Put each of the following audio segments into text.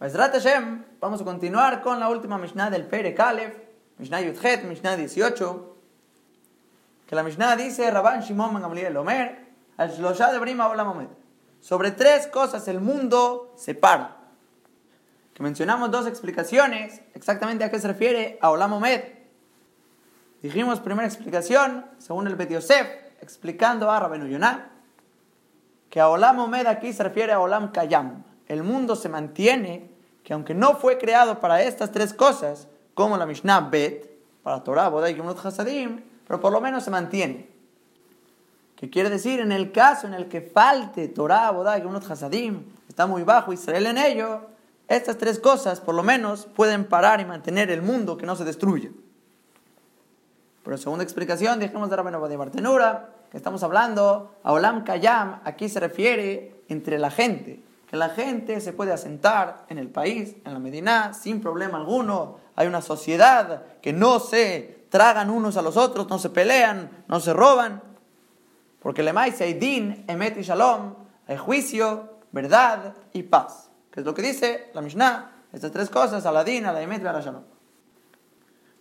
Hashem, vamos a continuar con la última Mishnah del Pere Kalef, Mishnah Yudhet, Mishnah 18, que la Mishnah dice, Rabban Shimon Ben Gamliel Omer, al Shlosha de Brima Olam Sobre tres cosas el mundo se para. Que mencionamos dos explicaciones, exactamente a qué se refiere a. Dijimos primera explicación, según el Bet Yosef, explicando a Rabenu Yonah, que a aquí se refiere a Olam Kayam. El mundo se mantiene, que aunque no fue creado para estas tres cosas, como la Mishnah Bet, para Torah, Bodai y Hasadim, pero por lo menos se mantiene. ¿Qué quiere decir? En el caso en el que falte Torah, Bodai y Hasadim, está muy bajo Israel en ello, estas tres cosas por lo menos pueden parar y mantener el mundo que no se destruya. Pero segunda explicación, dijimos de Rabenu de Bartenura, que estamos hablando, a Olam Kayam, aquí se refiere entre la gente, que la gente se puede asentar en el país, en la Medina, sin problema alguno. Hay una sociedad que no se tragan unos a los otros, no se pelean, no se roban. Porque le maíz hay din, emet y shalom, hay juicio, verdad y paz. Que es lo que dice la Mishnah, estas tres cosas, a la din, a la emet y a la shalom.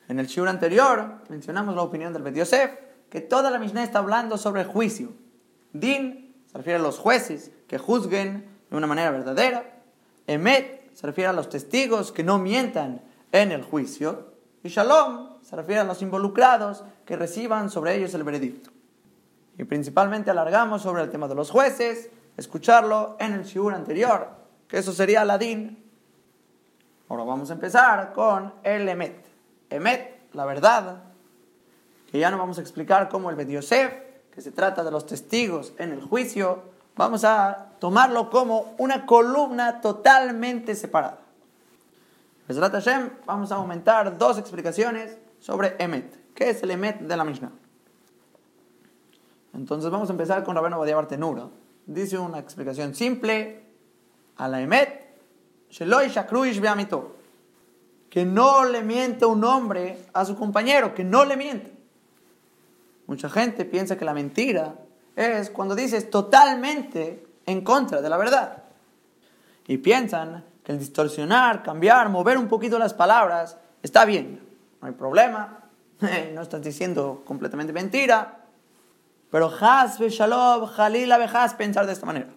En el shiur anterior mencionamos la opinión del Bet Yosef, que toda la Mishnah está hablando sobre juicio. Din se refiere a los jueces que juzguen de una manera verdadera. Emet se refiere a los testigos que no mientan en el juicio. Y Shalom se refiere a los involucrados que reciban sobre ellos el veredicto. Y principalmente alargamos sobre el tema de los jueces, escucharlo en el shiur anterior, que eso sería la Din. Ahora vamos a empezar con el Emet. Emet, la verdad, que ya no vamos a explicar cómo el Bet Yosef, que se trata de los testigos en el juicio, vamos a tomarlo como una columna totalmente separada. Hashem, vamos a aumentar dos explicaciones sobre Emet. ¿Qué es el Emet de la Mishnah? Entonces vamos a empezar con Rabeno Badia Bartenura. Dice una explicación simple a la Emet, que no le miente un hombre a su compañero, que no le miente. Mucha gente piensa que la mentira es cuando dices totalmente en contra de la verdad. Y piensan que el distorsionar, cambiar, mover un poquito las palabras está bien. No hay problema. No estás diciendo completamente mentira. Pero has shalom, jalila has pensar de esta manera.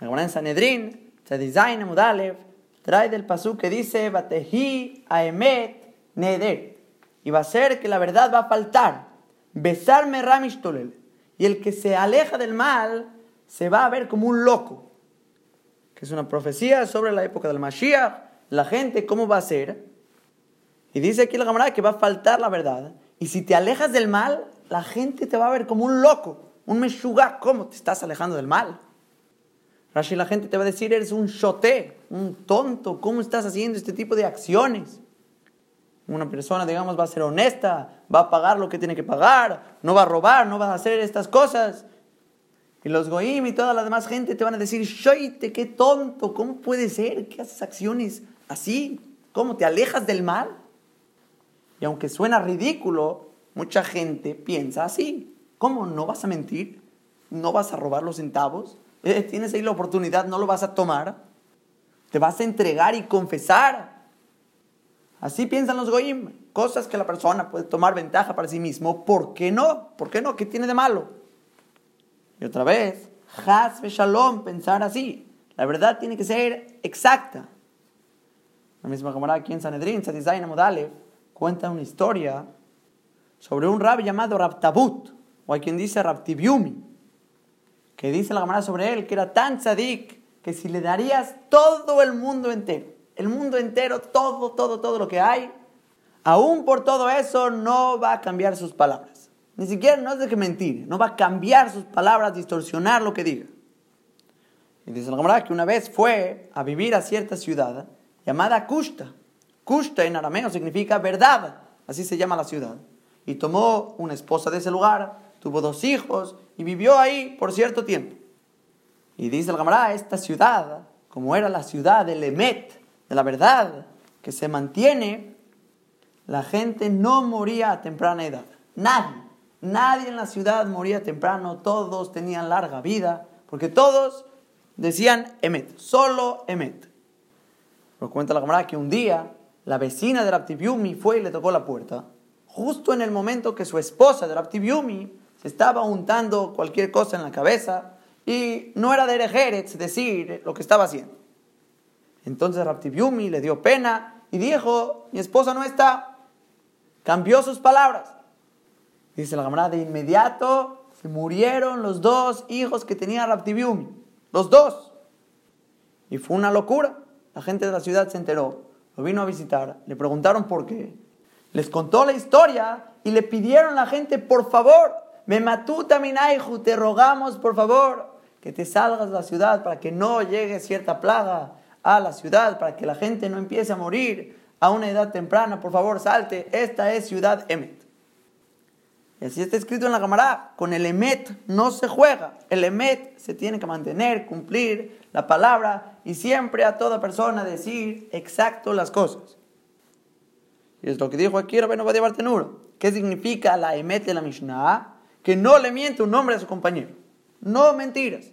El en Sanedrin, Tzadizain Mudalev, trae del pasú que dice, Batehi aemet neder. Y va a ser que la verdad va a faltar besarme Ramistolel. Y el que se aleja del mal se va a ver como un loco. Que es una profecía sobre la época del Mashiach. La gente, ¿cómo va a ser? Y dice aquí la camarada que va a faltar la verdad. Y si te alejas del mal, la gente te va a ver como un loco, un meshugá. ¿Cómo te estás alejando del mal? Rashi, la gente te va a decir, eres un shoté, un tonto. ¿Cómo estás haciendo este tipo de acciones? Una persona, digamos, va a ser honesta, va a pagar lo que tiene que pagar, no va a robar, no va a hacer estas cosas. Y los goim y toda la demás gente te van a decir, shoite, qué tonto, ¿cómo puede ser que haces acciones así? ¿Cómo te alejas del mal? Y aunque suena ridículo, mucha gente piensa así. ¿Cómo no vas a mentir? ¿No vas a robar los centavos? Eh, tienes ahí la oportunidad, no lo vas a tomar. Te vas a entregar y confesar. Así piensan los goyim. Cosas que la persona puede tomar ventaja para sí mismo. ¿Por qué no? ¿Por qué no? ¿Qué tiene de malo? Y otra vez, has shalom, pensar así. La verdad tiene que ser exacta. La misma camarada aquí en Sanedrín, Modalev, cuenta una historia sobre un rab llamado Rabtabut, o hay quien dice Rabtibiumi, que dice la camarada sobre él que era tan tzadik que si le darías todo el mundo entero, el mundo entero, todo, todo, todo lo que hay, aún por todo eso no va a cambiar sus palabras. Ni siquiera no es de que mentir, no va a cambiar sus palabras, distorsionar lo que diga. Y dice la camarada que una vez fue a vivir a cierta ciudad llamada Kushta. Kushta en arameo significa verdad, así se llama la ciudad. Y tomó una esposa de ese lugar, tuvo dos hijos y vivió ahí por cierto tiempo. Y dice la camarada, esta ciudad, como era la ciudad del Emet, de la verdad que se mantiene, la gente no moría a temprana edad. Nadie, nadie en la ciudad moría temprano, todos tenían larga vida, porque todos decían Emet, solo Emet. Pero cuenta la camarada que un día la vecina de Raptibiumi fue y le tocó la puerta, justo en el momento que su esposa de Raptibiumi se estaba untando cualquier cosa en la cabeza y no era de Erejeretz decir lo que estaba haciendo. Entonces Raptibiumi le dio pena y dijo, mi esposa no está. Cambió sus palabras. Dice la camarada, de inmediato se murieron los dos hijos que tenía Raptibiumi. Los dos. Y fue una locura. La gente de la ciudad se enteró, lo vino a visitar, le preguntaron por qué. Les contó la historia y le pidieron a la gente, por favor, me matuta minaiju, te rogamos, por favor, que te salgas de la ciudad para que no llegue cierta plaga a la ciudad, para que la gente no empiece a morir a una edad temprana. Por favor, salte. Esta es ciudad Emet. Y así está escrito en la cámara, con el Emet no se juega. El Emet se tiene que mantener, cumplir la palabra y siempre a toda persona decir exacto las cosas. Y es lo que dijo aquí Rabeno va a llevar tenuro. ¿Qué significa la Emet de la Mishnah? Que no le miente un nombre a su compañero. No mentiras.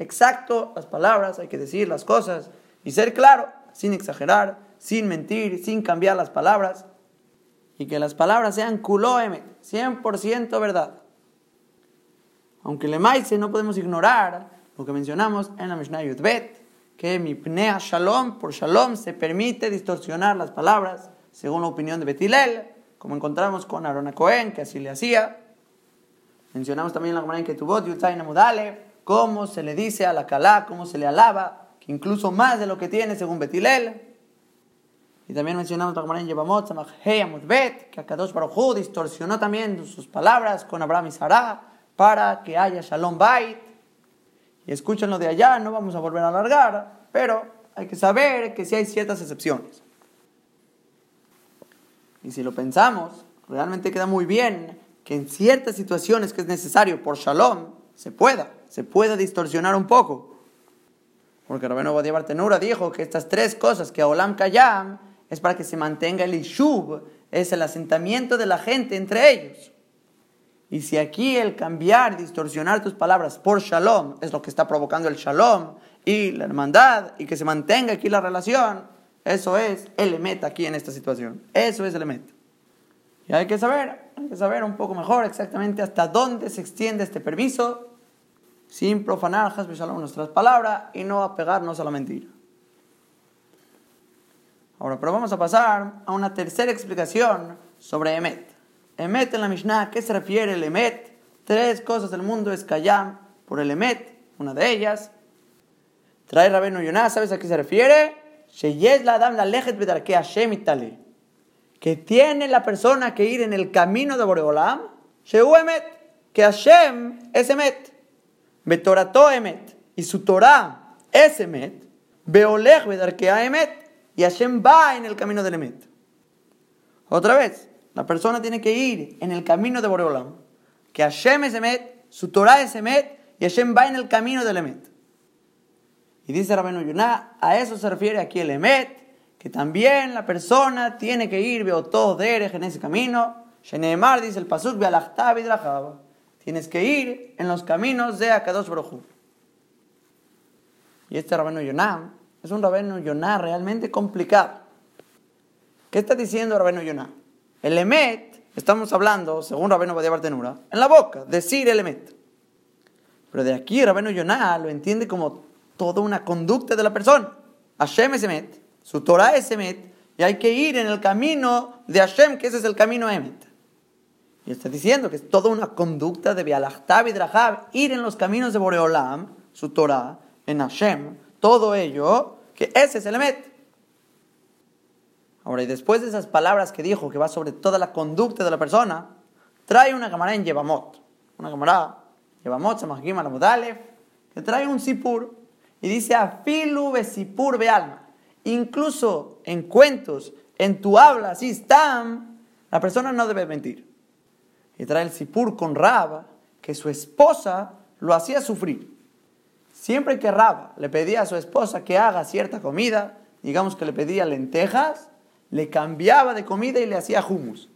Exacto las palabras, hay que decir las cosas y ser claro, sin exagerar, sin mentir, sin cambiar las palabras. Y que las palabras sean kuloemet, 100% verdad. Aunque le maise no podemos ignorar lo que mencionamos en la Mishnah Yudbet, que mi pnea shalom, por shalom se permite distorsionar las palabras, según la opinión de Betilel, como encontramos con Arona Cohen, que así le hacía. Mencionamos también la Gemara que tuvo Yutzaina Mudale, cómo se le dice a la Kalá, cómo se le alaba, que incluso más de lo que tiene según Betilel. Y también mencionamos en Yevamot, Bet, que Akadosh Baruj distorsionó también sus palabras con Abraham y Sarah para que haya Shalom Bait. Y escúchenlo de allá, no vamos a volver a alargar, pero hay que saber que sí hay ciertas excepciones. Y si lo pensamos, realmente queda muy bien que en ciertas situaciones que es necesario por Shalom se pueda, se pueda distorsionar un poco. Porque Rabeno Badia Bartenura dijo que estas tres cosas que Olam Kayam es para que se mantenga el Ishub, es el asentamiento de la gente entre ellos. Y si aquí el cambiar, distorsionar tus palabras por shalom es lo que está provocando el shalom y la hermandad y que se mantenga aquí la relación, eso es el emet aquí en esta situación. Eso es el emet. Y hay que saber, hay que saber un poco mejor exactamente hasta dónde se extiende este permiso sin profanar nuestras palabras y no apegarnos a la mentira. Ahora, pero vamos a pasar a una tercera explicación sobre Emet. Emet en la Mishnah, ¿qué se refiere el Emet? Tres cosas del mundo es Kayam por el Emet, una de ellas. Trae Rabenu Yonah, ¿sabes a qué se refiere? Que tiene la persona que ir en el camino de Boreolam, Emet, que Hashem es Emet. Betorato Emet, y su Torah es Emet. Beolech Bedarkea Emet y Hashem va en el camino del Emet. Otra vez, la persona tiene que ir en el camino de Boreolam. Que Hashem es Emet, su Torah es Emet y Hashem va en el camino del Emet. Y dice Rabenu Yonah, a eso se refiere aquí el Emet, que también la persona tiene que ir todo derech en ese camino. Sheneemar dice el Pasuk, Tienes que ir en los caminos de Akadosh Baruj Y este Rabenu Yonah es un Rabenu Yonah realmente complicado. ¿Qué está diciendo Rabenu Yonah? El Emet, estamos hablando, según Rabenu Badia Bartenura, en la boca, decir el Emet. Pero de aquí Rabenu Yonah lo entiende como toda una conducta de la persona. Hashem es Emet, su Torah es Emet, y hay que ir en el camino de Hashem, que ese es el camino Emet. Y está diciendo que es toda una conducta de Bialachtab y Drahab, ir en los caminos de Boreolam, su Torah, en Hashem, todo ello, que ese es el Emet. Ahora, y después de esas palabras que dijo, que va sobre toda la conducta de la persona, trae una camarada en Yevamot. Una camarada, Yevamot, Alamudalef, que trae un sipur y dice, Afilu besipur be alma. Incluso en cuentos, en tu habla, así están, la persona no debe mentir. Y trae el sipur con Rab, que su esposa lo hacía sufrir. Siempre que Rab le pedía a su esposa que haga cierta comida, digamos que le pedía lentejas, le cambiaba de comida y le hacía hummus.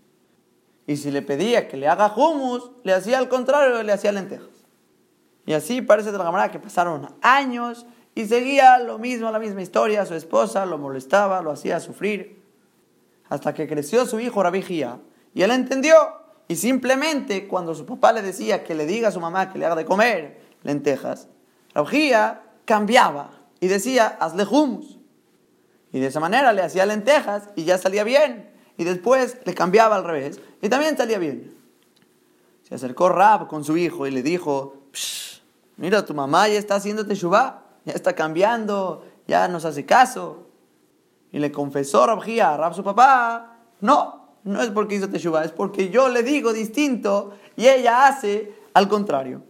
Y si le pedía que le haga hummus, le hacía al contrario, le hacía lentejas. Y así parece de la cámara que pasaron años y seguía lo mismo, la misma historia. Su esposa lo molestaba, lo hacía sufrir. Hasta que creció su hijo Rabijía y él entendió. Y simplemente cuando su papá le decía que le diga a su mamá que le haga de comer lentejas, Rabijía cambiaba y decía, hazle humus. Y de esa manera le hacía lentejas y ya salía bien. Y después le cambiaba al revés y también salía bien. Se acercó Rab con su hijo y le dijo, mira, tu mamá ya está haciendo teshuvah, ya está cambiando, ya nos hace caso. Y le confesó Rabjía a Rab su papá, no, no es porque hizo teshuvah, es porque yo le digo distinto y ella hace al contrario.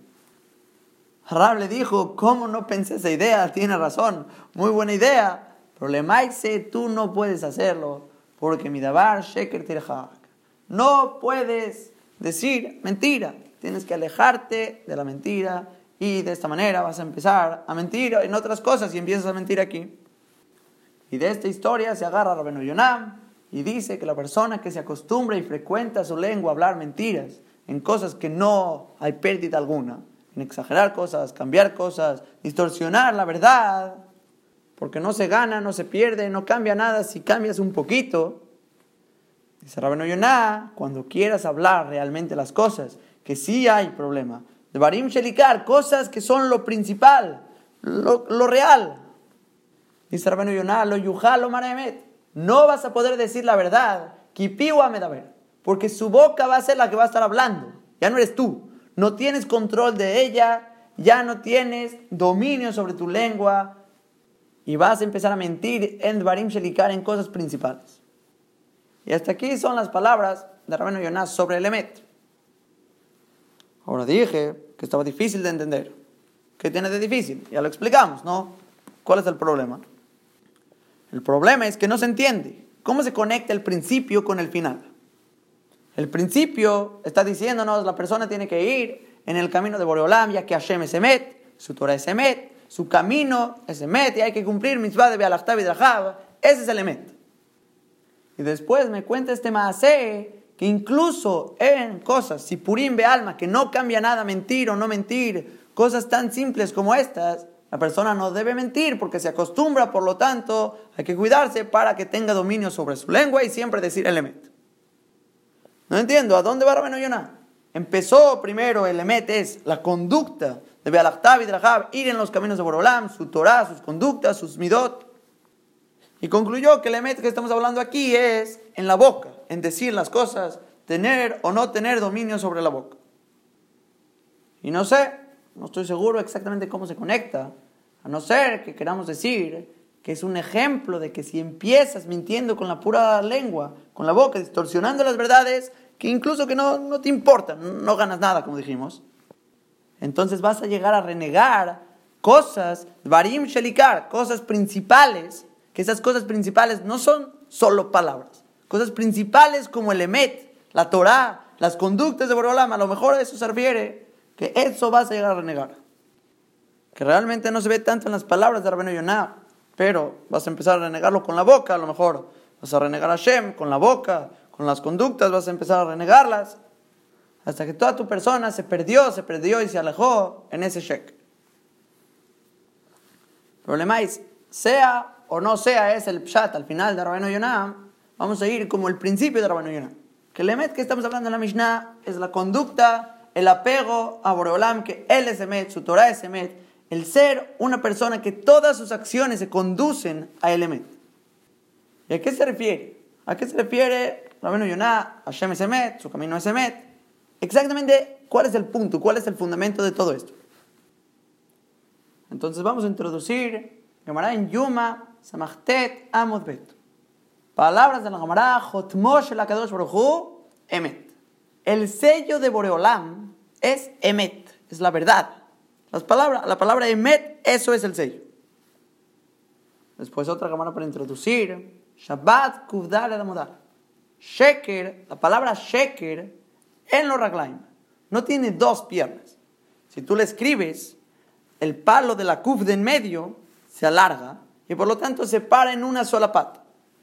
Rab le dijo, ¿cómo no pensé esa idea? Tiene razón, muy buena idea. Problema es tú no puedes hacerlo porque mi dabar sheker tirhak. No puedes decir mentira. Tienes que alejarte de la mentira y de esta manera vas a empezar a mentir en otras cosas y empiezas a mentir aquí. Y de esta historia se agarra Rabenu Yonam y dice que la persona que se acostumbra y frecuenta su lengua a hablar mentiras en cosas que no hay pérdida alguna, en exagerar cosas, cambiar cosas, distorsionar la verdad, porque no se gana, no se pierde, no cambia nada si cambias un poquito, Dice Rabino Yonah, cuando quieras hablar realmente las cosas, que sí hay problema. De Barim Shelikar, cosas que son lo principal, lo, real. Dice Rabino Yonah, lo yujalo maraemet. No vas a poder decir la verdad, porque su boca va a ser la que va a estar hablando. Ya no eres tú. No tienes control de ella, ya no tienes dominio sobre tu lengua y vas a empezar a mentir en Barim Shelikar en cosas principales. Y hasta aquí son las palabras de Rabino Yonás sobre el Emet. Ahora dije que estaba difícil de entender. ¿Qué tiene de difícil? Ya lo explicamos, ¿no? ¿Cuál es el problema? El problema es que no se entiende. ¿Cómo se conecta el principio con el final? El principio está diciéndonos la persona tiene que ir en el camino de Boreolam, ya que Hashem es Emet, su Torah es Emet, su camino es Emet, y hay que cumplir mitzvah de Bealachtav y Ese es el Emet. Y después me cuenta este Maaseh que incluso en cosas, si purim ve alma, que no cambia nada mentir o no mentir, cosas tan simples como estas, la persona no debe mentir porque se acostumbra, por lo tanto, hay que cuidarse para que tenga dominio sobre su lengua y siempre decir elemento. No entiendo, ¿a dónde va Rabenu Yonah? Empezó primero el emet, es la conducta de Bealachtav y Drahab, ir en los caminos de Borolam, su Torah, sus conductas, sus midot. Y concluyó que el emet que estamos hablando aquí es en la boca, en decir las cosas, tener o no tener dominio sobre la boca. Y no sé, no estoy seguro exactamente cómo se conecta, a no ser que queramos decir que es un ejemplo de que si empiezas mintiendo con la pura lengua, con la boca, distorsionando las verdades, que incluso que no, no te importa, no ganas nada, como dijimos, entonces vas a llegar a renegar cosas, varim shelikar, cosas principales que esas cosas principales no son solo palabras. Cosas principales como el Emet, la Torah, las conductas de Borolam, a lo mejor eso se que eso vas a llegar a renegar. Que realmente no se ve tanto en las palabras de Rabeno Yonah, pero vas a empezar a renegarlo con la boca, a lo mejor vas a renegar a Shem con la boca, con las conductas vas a empezar a renegarlas, hasta que toda tu persona se perdió, se perdió y se alejó en ese shek. El problema es, sea o no sea es el pshat al final de Rabbeinu Yonah, vamos a ir como el principio de Rabbeinu Yonah. Que el emet que estamos hablando en la Mishnah es la conducta, el apego a Boreolam, que él es emet, su Torah es emet, el ser una persona que todas sus acciones se conducen a emet. ¿Y a qué se refiere? ¿A qué se refiere Rabbeinu Yonah? Hashem es emet, su camino es emet. Exactamente, ¿cuál es el punto? ¿Cuál es el fundamento de todo esto? Entonces vamos a introducir Gemara en Yuma Samachtet Amodbet. Palabras de la Gemara, Jotmosh el Akadosh Baruchu, Emet. El sello de Boreolam es Emet, es la verdad. Las palabras, la palabra Emet, eso es el sello. Después otra Gemara para introducir, Shabbat Kuvdal Adamodar. Sheker, la palabra Sheker en los Raglaim no tiene dos piernas. Si tú le escribes, el palo de la Kuf de en medio se alarga y por lo tanto se para en una sola pata.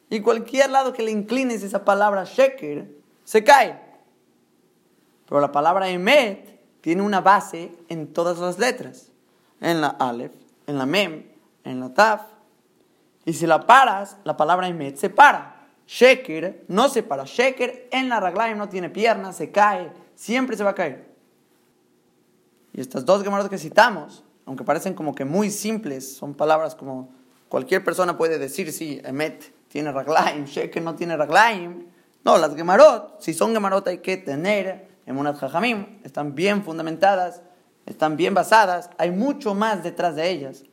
Y cualquier lado que le inclines esa palabra sheker, se cae. Pero la palabra emet tiene una base en todas las letras. En la alef, en la mem, en la taf. Y si la paras, la palabra emet se para. Sheker no se para. Sheker en la raglaim no tiene piernas, se cae, siempre se va a caer. Y estas dos gemarot que citamos, aunque parecen como que muy simples, son palabras como cualquier persona puede decir, sí, emet tiene raglaim, sheker no tiene raglaim. No, las gemarot, si son gemarot hay que tener en Munat Jajamim, están bien fundamentadas, están bien basadas, hay mucho más detrás de ellas.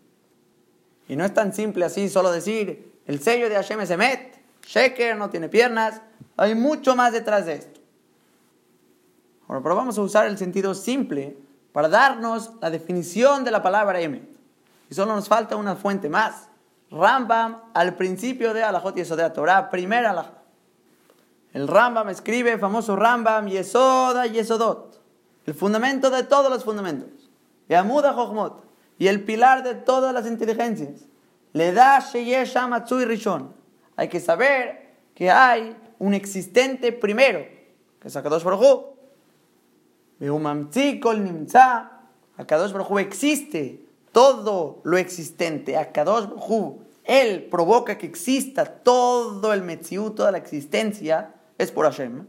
Y no es tan simple así solo decir, el sello de Hashem es Emet, Sheker no tiene piernas, hay mucho más detrás de esto. Ahora, pero vamos a usar el sentido simple para darnos la definición de la palabra Emet. Y solo nos falta una fuente más. Rambam al principio de Alajot y de Torah, primera Alajot. El Rambam escribe, el famoso Rambam, Yesoda Yesodot, el fundamento de todos los fundamentos. Yamuda Jochmot, y el pilar de todas las inteligencias. Le da Sheyesh Rishon. Hay que saber que hay un existente primero, que es Akadosh Baruj. Nimtza. Akadosh Baruj existe, todo lo existente. Akadosh Baruj él provoca que exista todo el Metziú, toda la existencia es por Hashem.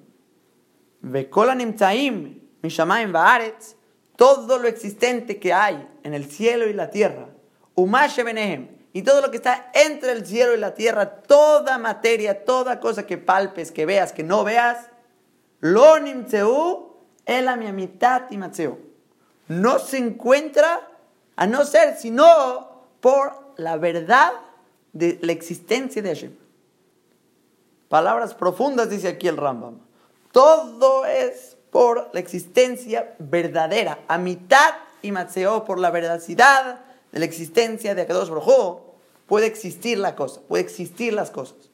todo lo existente que hay en el cielo y la tierra, y todo lo que está entre el cielo y la tierra, toda materia, toda cosa que palpes, que veas, que no veas, lo nimtzeu el y No se encuentra a no ser sino por la verdad de la existencia de Hashem. Palabras profundas, dice aquí el Rambam. Todo es por la existencia verdadera, a mitad y matzeo, por la veracidad de la existencia de Akadosh Baruj puede existir la cosa, puede existir las cosas.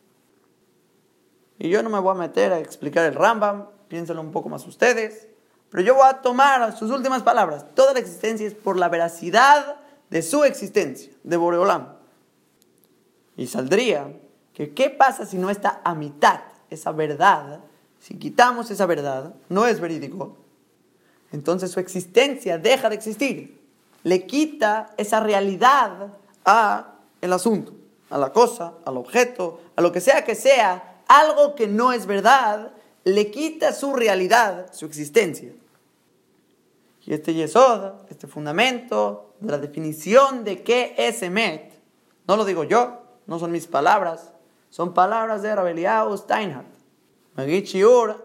Y yo no me voy a meter a explicar el Rambam, piénsenlo un poco más ustedes, pero yo voy a tomar sus últimas palabras. Toda la existencia es por la veracidad de su existencia, de Boreolam. Y saldría que qué pasa si no está a mitad esa verdad, si quitamos esa verdad, no es verídico, entonces su existencia deja de existir. Le quita esa realidad a el asunto, a la cosa, al objeto, a lo que sea que sea, algo que no es verdad, le quita su realidad, su existencia. Y este yesod, este fundamento de la definición de qué es Emet, no lo digo yo, no son mis palabras, son palabras de Rabeliao Steinhardt. Magid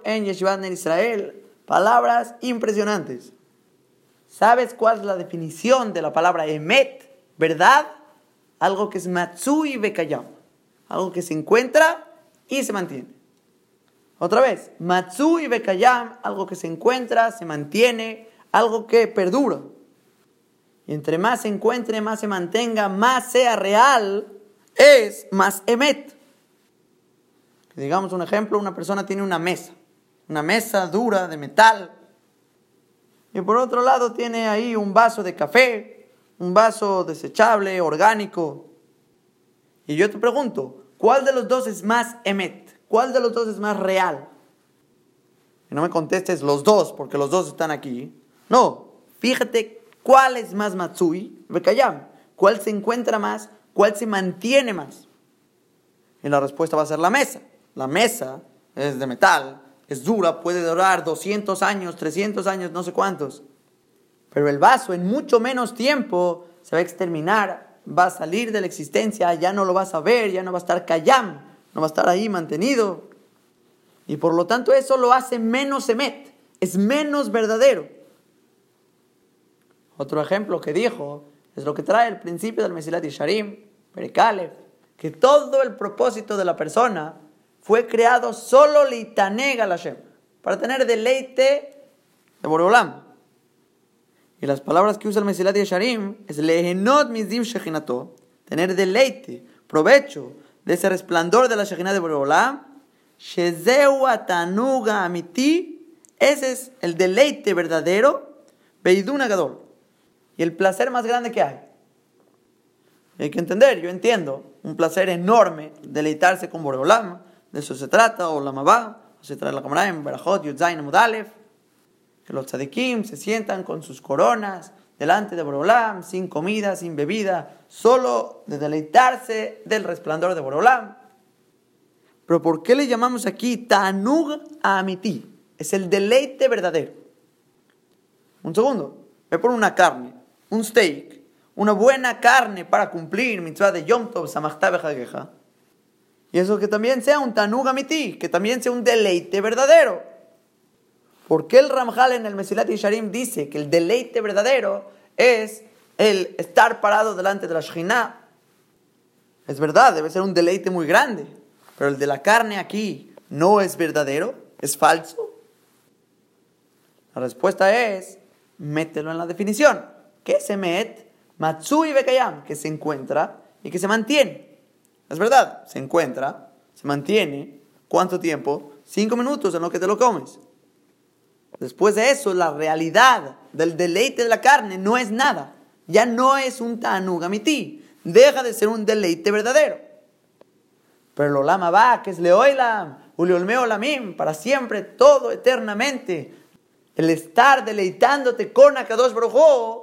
en Yeshivat en Israel. Palabras impresionantes. ¿Sabes cuál es la definición de la palabra emet? ¿Verdad? Algo que es matsui bekayam. Algo que se encuentra y se mantiene. Otra vez, matsui bekayam, algo que se encuentra, se mantiene, algo que perdura. Y entre más se encuentre, más se mantenga, más sea real, es más emet. Digamos un ejemplo, una persona tiene una mesa, una mesa dura de metal, y por otro lado tiene ahí un vaso de café, un vaso desechable, orgánico. Y yo te pregunto, ¿cuál de los dos es más emet? ¿Cuál de los dos es más real? Y no me contestes los dos, porque los dos están aquí. No, fíjate cuál es más matsui, cuál se encuentra más, cuál se mantiene más. Y la respuesta va a ser la mesa. La mesa es de metal, es dura, puede durar 200 años, 300 años, no sé cuántos. Pero el vaso en mucho menos tiempo se va a exterminar, va a salir de la existencia, ya no lo vas a ver, ya no va a estar callam, no va a estar ahí mantenido. Y por lo tanto eso lo hace menos emet, es menos verdadero. Otro ejemplo que dijo es lo que trae el principio del Mesilat Yisharim, Perikalev, que todo el propósito de la persona fue creado solo litanega Hashem, para tener deleite de Boreolam. Y las palabras que usa el Mesilat Yesharim es lehenot mizim shechinato, tener deleite, provecho de ese resplandor de la Shechinah de Boreolam, shezeu atanuga amiti, ese es el deleite verdadero, beiduna gadol, y el placer más grande que hay. hay que entender, yo entiendo, un placer enorme deleitarse con Boreolam, de eso se trata, o la Mabá, se trata la Cámara en Barajot, Yudzain, Mudalef, que los tzadikim se sientan con sus coronas delante de Borolam, sin comida, sin bebida, solo de deleitarse del resplandor de Borolam. Pero ¿por qué le llamamos aquí Tanug Amiti? Es el deleite verdadero. Un segundo, me pone una carne, un steak, una buena carne para cumplir mitzvah de Yom Tov Samachta Y eso que también sea un Tanug Amiti, que también sea un deleite verdadero. ¿Por qué el Ramjal en el Mesilat Sharim dice que el deleite verdadero es el estar parado delante de la Shekhinah? Es verdad, debe ser un deleite muy grande, pero el de la carne aquí no es verdadero, es falso. La respuesta es, mételo en la definición. ¿Qué se met? Matsui Bekayam, que se encuentra y que se mantiene. Es verdad, se encuentra, se mantiene. ¿Cuánto tiempo? Cinco minutos en lo que te lo comes. Después de eso, la realidad del deleite de la carne no es nada. Ya no es un tanugamiti. Deja de ser un deleite verdadero. Pero lo lama va, que es leoilam, uliolmeo lamim, para siempre, todo eternamente. El estar deleitándote con Akadosh Brojo,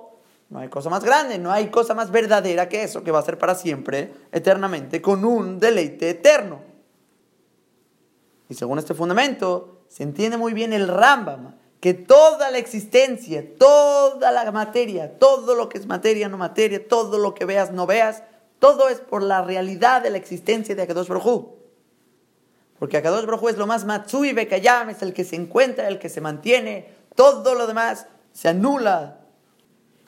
no hay cosa más grande, no hay cosa más verdadera que eso, que va a ser para siempre, eternamente, con un deleite eterno. Y según este fundamento, se entiende muy bien el Rambam, que toda la existencia, toda la materia, todo lo que es materia, no materia, todo lo que veas, no veas, todo es por la realidad de la existencia de Akadosh Brojú. Porque Akadosh Brojú es lo más Matsui Bekayam, es el que se encuentra, el que se mantiene, todo lo demás se anula.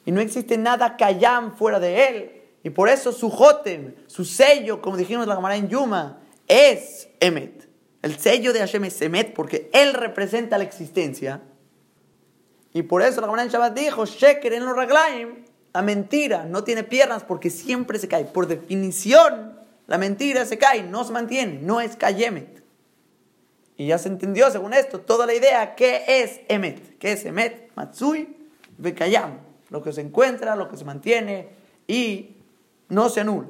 Y no existe nada Kayam fuera de él. Y por eso su Jotem, su sello, como dijimos la camarada en Yuma, es Emet. El sello de Hashem es Emet porque él representa la existencia. Y por eso la Gemara en Shabbat dijo, Sheker en los raglaim, la mentira no tiene piernas porque siempre se cae. Por definición, la mentira se cae, no se mantiene, no es kayemet. Y ya se entendió, según esto, toda la idea, ¿qué es emet? ¿Qué es emet? Matsui bekayam. Lo que se encuentra, lo que se mantiene y no se anula.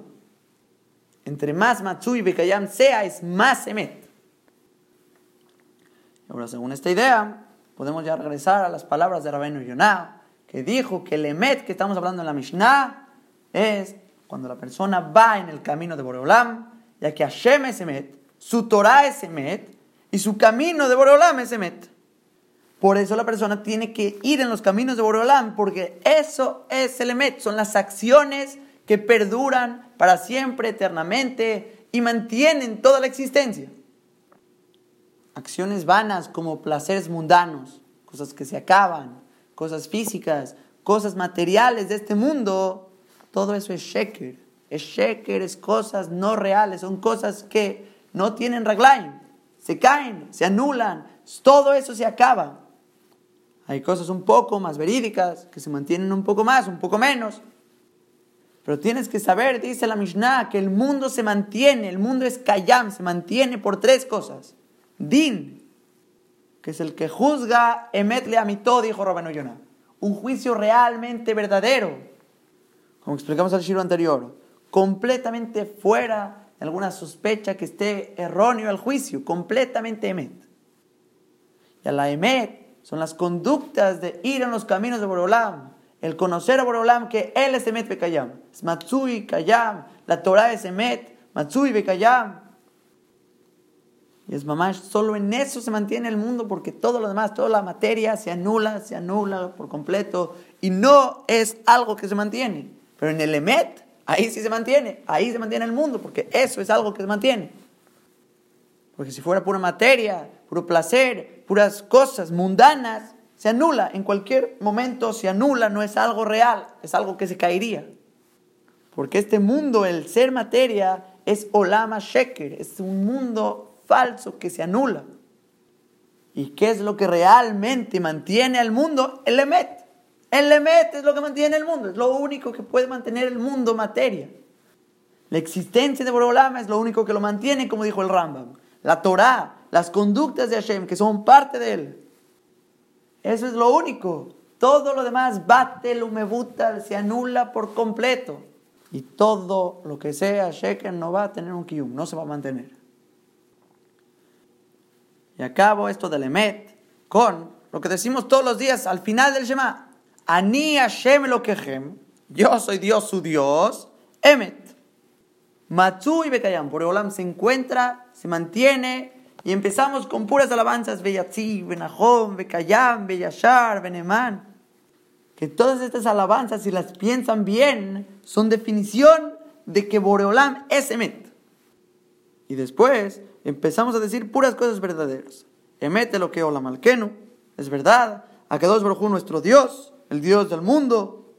Entre más matsui bekayam sea, es más emet. Ahora, según esta idea, podemos ya regresar a las palabras de Rabenu Yonah, que dijo que el Emet que estamos hablando en la Mishnah es cuando la persona va en el camino de Boreolam, ya que Hashem es Emet, su Torah es Emet y su camino de Boreolam es Emet. Por eso la persona tiene que ir en los caminos de Boreolam, porque eso es el Emet, son las acciones que perduran para siempre, eternamente y mantienen toda la existencia acciones vanas como placeres mundanos, cosas que se acaban, cosas físicas, cosas materiales de este mundo, todo eso es sheker. Es sheker, es cosas no reales, son cosas que no tienen raglaim, se caen, se anulan, todo eso se acaba. Hay cosas un poco más verídicas, que se mantienen un poco más, un poco menos. Pero tienes que saber, dice la Mishnah, que el mundo se mantiene, el mundo es kayam, se mantiene por tres cosas. Din, que es el que juzga emetle a todo dijo Rabenu Yonah. Un juicio realmente verdadero, como explicamos al shiro anterior, completamente fuera de alguna sospecha que esté erróneo el juicio, completamente emet. Y a la emet son las conductas de ir en los caminos de Borolam, el conocer a Borolam que él es emet bekayam, es matsui kayam, la Torah es emet, matsui bekayam, y es mamá, solo en eso se mantiene el mundo porque todo lo demás, toda la materia se anula, se anula por completo y no es algo que se mantiene. Pero en el Emet, ahí sí se mantiene, ahí se mantiene el mundo porque eso es algo que se mantiene. Porque si fuera pura materia, puro placer, puras cosas mundanas, se anula, en cualquier momento se anula, no es algo real, es algo que se caería. Porque este mundo, el ser materia, es Olama Sheker, es un mundo falso que se anula. ¿Y qué es lo que realmente mantiene al mundo? El Emet. El Emet es lo que mantiene el mundo, es lo único que puede mantener el mundo materia. La existencia de Borolama es lo único que lo mantiene, como dijo el Rambam. La Torah, las conductas de Hashem, que son parte de él. Eso es lo único. Todo lo demás, bate, lumebuta, se anula por completo. Y todo lo que sea Sheker no va a tener un kiyum, no se va a mantener. Y acabo esto del Emet con lo que decimos todos los días al final del Shema. Ani Hashem lo yo soy Dios su Dios, Emet. Matzu y Bekayam, Boreolam se encuentra, se mantiene, y empezamos con puras alabanzas, Beyatzi, Benahom, Bekayam, Beyashar, Beneman. Que todas estas alabanzas, si las piensan bien, son definición de que Boreolam es Emet. Y después empezamos a decir puras cosas verdaderas. Emet lo que Olam Alkenu, es verdad. Akadosh Baruj nuestro Dios, el Dios del mundo.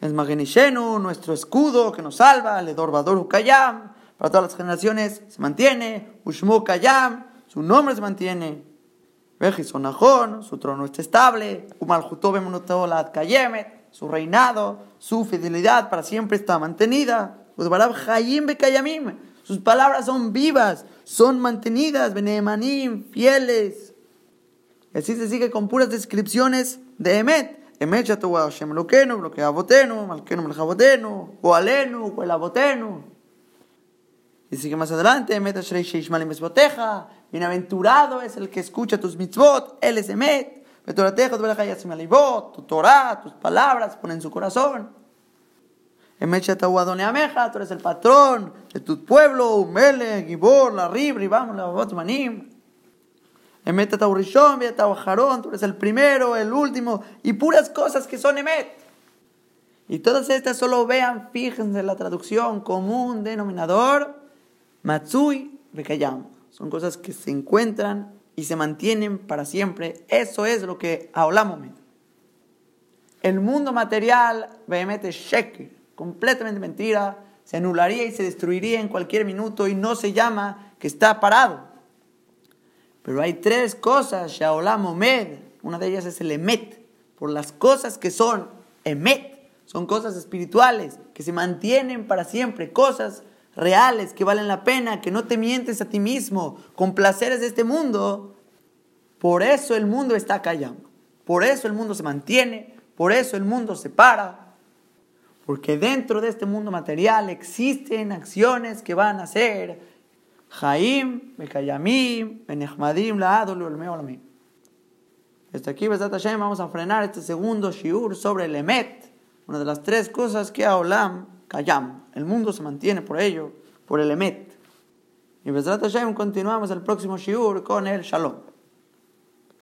Es Magenishenu, nuestro escudo que nos salva. Le Dorvador Ukayam, para todas las generaciones se mantiene. Ushmu Kayam, su nombre se mantiene. Vejisonajón, su trono está estable. Kayemet, su reinado, su fidelidad para siempre está mantenida. Sus palabras son vivas, son mantenidas, benemanim, fieles. Así se sigue con puras descripciones de Emet. Emet Shatu Hashem Lokenu, lo que Abotenu, Malkenu Melchabotenu, Goalenu, Goelabotenu. Y sigue más adelante, bienaventurado es el que escucha tus mitzvot, él es Emet. Tu Torah, tus palabras, ponen en su corazón. Emet tú eres el patrón de tu pueblo, Umele, Gibor, la Ribri, vamos, la Botmanim. Emet Ataurishon, Jarón, tú eres el primero, el último, y puras cosas que son Emet. Y todas estas solo vean, fíjense en la traducción, común denominador, Matsui Bekayam. Son cosas que se encuentran y se mantienen para siempre. Eso es lo que hablamos. El mundo material, Behemet Sheker, completamente mentira, se anularía y se destruiría en cualquier minuto y no se llama que está parado. Pero hay tres cosas, Shaolam Omed, una de ellas es el Emet, por las cosas que son Emet, son cosas espirituales, que se mantienen para siempre, cosas reales que valen la pena, que no te mientes a ti mismo con placeres de este mundo. Por eso el mundo está callando, por eso el mundo se mantiene, por eso el mundo se para, porque dentro de este mundo material existen acciones que van a ser Jaim, Bekayamim, Benechmadim, Laadol, Olmeo, Hasta aquí, Hashem, vamos a frenar este segundo shiur sobre el Emet, una de las tres cosas que Kayam. El mundo se mantiene por ello, por el Emet. Y Besat Hashem continuamos el próximo shiur con el Shalom.